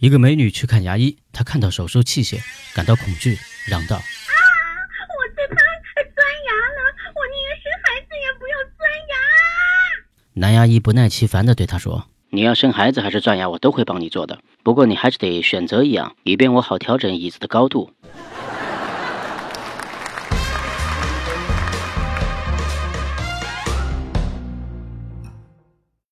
一个美女去看牙医，她看到手术器械，感到恐惧，嚷道：“啊，我最怕钻牙了！我宁愿生孩子也不要钻牙。”男牙医不耐其烦地对她说：“你要生孩子还是钻牙，我都会帮你做的。不过你还是得选择一样，以便我好调整椅子的高度。”